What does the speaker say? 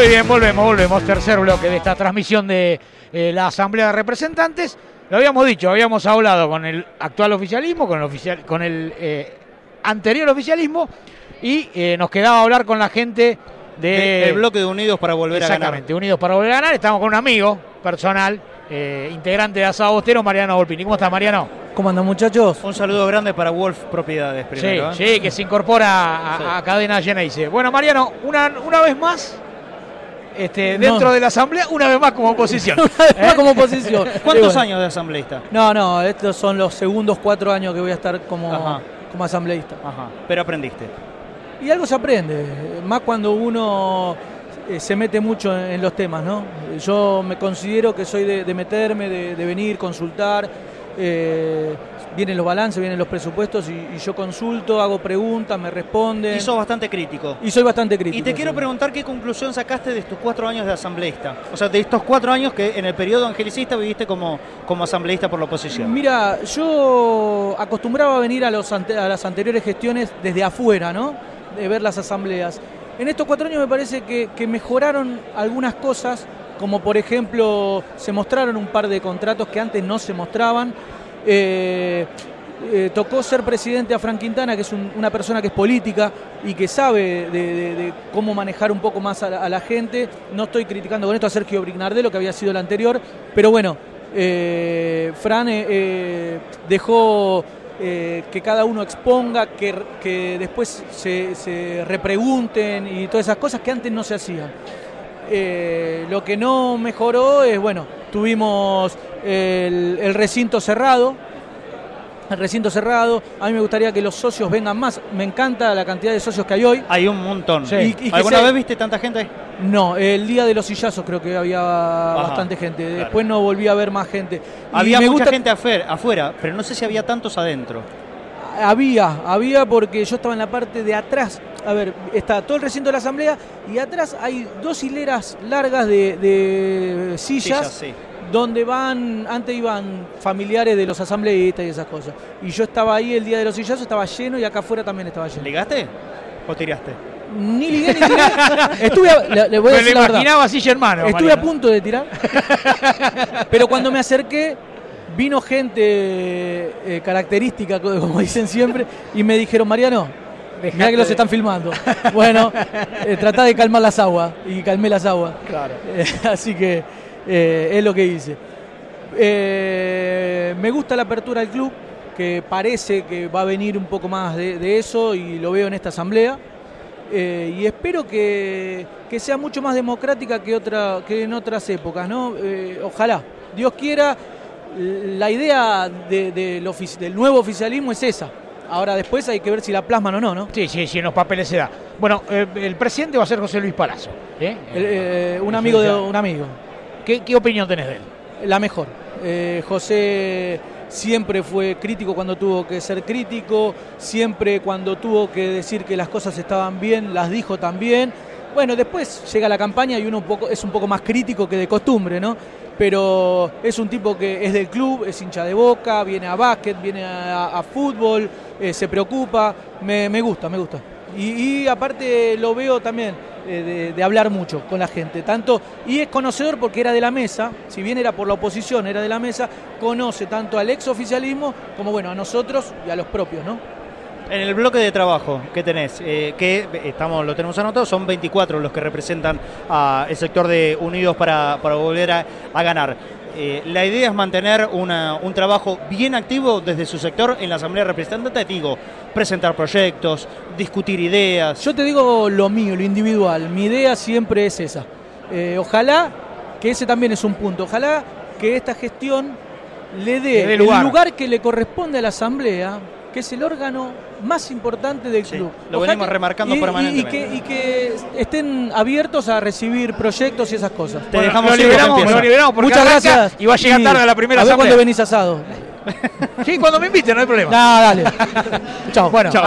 bien, volvemos, volvemos. Tercer bloque de esta transmisión de eh, la Asamblea de Representantes. Lo habíamos dicho, habíamos hablado con el actual oficialismo, con el, oficial, con el eh, anterior oficialismo y eh, nos quedaba hablar con la gente de... El bloque de Unidos para volver a ganar. Exactamente, Unidos para volver a ganar. Estamos con un amigo personal, eh, integrante de Asado Bostero, Mariano Volpini. ¿Cómo estás, Mariano? ¿Cómo andan muchachos? Un saludo grande para Wolf Propiedades primero. sí, ¿eh? sí, que se incorpora a, Sí. a Cadena Geneise. Bueno, Mariano, una, una vez más, este, No. dentro de la Asamblea, una vez más como oposición. Una ¿Eh? como oposición. ¿Cuántos bueno, años de asambleísta? No, no, estos son los segundos cuatro años que voy a estar como, Ajá. como asambleísta. Ajá. Pero aprendiste. Y algo se aprende, más cuando uno eh, se mete mucho en, en los temas, ¿no? Yo me considero que soy de, de meterme, de, de venir, consultar. Eh, vienen los balances, vienen los presupuestos y, y yo consulto, hago preguntas, me responden. Y sos bastante crítico. Y soy bastante crítico. Y te quiero sí. preguntar qué conclusión sacaste de estos cuatro años de asambleísta. O sea, de estos cuatro años que en el periodo angelicista viviste como, como asambleísta por la oposición. Mira, yo acostumbraba a venir a, los ante- a las anteriores gestiones desde afuera, ¿no? De ver las asambleas. En estos cuatro años me parece que, que mejoraron algunas cosas, como por ejemplo se mostraron un par de contratos que antes no se mostraban. Eh, eh, tocó ser presidente a Frank Quintana, que es un- una persona que es política y que sabe de, cómo manejar un poco más a la, gente. No estoy criticando con esto a Sergio Brignardello, que había sido el anterior, pero bueno, eh, Fran eh, dejó que cada uno exponga, que, que después se repregunten y todas esas cosas que antes no se hacían. Eh, lo que no mejoró es, bueno, tuvimos el, el recinto cerrado, el recinto cerrado, a mí me gustaría que los socios vengan más, me encanta la cantidad de socios que hay hoy. Hay un montón. Sí. Y- ¿Alguna vez viste tanta gente? No, el día de los sillazos creo que había bastante gente, claro. después no volví a ver más gente. Había me mucha gusta- gente afuera, afuera, pero no sé si había tantos adentro. Había, había porque yo estaba en la parte de atrás. A ver, está todo el recinto de la asamblea y atrás hay dos hileras largas de, de sillas, Sillas, sí. donde van, antes iban familiares de los asambleístas y esas cosas. Y yo estaba ahí el día de los sillazos, estaba lleno y acá afuera también estaba lleno. ¿Ligaste o tiraste? Ni ligué ni tiré. Estuve, a- le, le voy a lo decir verdad. imaginaba así, hermano. Estuve Mariano. a punto de tirar. Pero cuando me acerqué, vino gente eh, característica, co- como dicen siempre, y me dijeron, Mariano, Dejate mira que los de- están filmando. Bueno, eh, tratá de calmar las aguas. Y calmé las aguas. Claro. Eh, así que eh, es lo que hice. Eh, me gusta la apertura del club, que parece que va a venir un poco más de, de eso y lo veo en esta asamblea. Y espero que, que sea mucho más democrática que, otra, que en otras épocas, ¿no? Ojalá, Dios quiera, la idea de- del del nuevo oficialismo es esa. Ahora después hay que ver si la plasman o no, ¿no? Sí, sí, sí, en los papeles se da. Bueno, eh, el presidente va a ser José Luis Palazzo. ¿eh? El- eh, un amigo de un amigo. ¿Qué, qué opinión tenés de él? La mejor. José siempre fue crítico cuando tuvo que ser crítico, siempre cuando tuvo que decir que las cosas estaban bien, las dijo también. Bueno, después llega la campaña y uno un poco, es un poco más crítico que de costumbre, ¿no? Pero es un tipo que es del club, es hincha de boca, viene a básquet, viene a, a fútbol, eh, se preocupa, me, me gusta, me gusta. Y, aparte lo veo también eh, de, de hablar mucho con la gente, tanto y es conocedor porque era de la mesa, si bien era por la oposición, era de la mesa, conoce tanto al ex oficialismo como bueno a nosotros y a los propios, ¿no? En el bloque de trabajo que tenés, eh, que estamos, lo tenemos anotado, son 24 los que representan al sector de Unidos para, para volver a, a ganar. Eh, la idea es mantener una- un trabajo bien activo desde su sector en la Asamblea Representativa, presentar proyectos, discutir ideas. Yo te digo lo mío, lo individual, mi idea siempre es esa. Eh, ojalá que ese también es un punto, ojalá que esta gestión le dé Le dé el lugar que le corresponde a la Asamblea, que es el órgano más importante del Sí, club. lo Ojalá venimos remarcando y- permanentemente. Y que, y que estén abiertos a recibir proyectos y esas cosas. Te Bueno, dejamos lo liberamos, lo liberamos porque Muchas gracias. y va a llegar tarde a la primera A ver asamblea. cuando venís asado. Sí, cuando me inviten, no hay problema. Nah, dale. Chao. Bueno,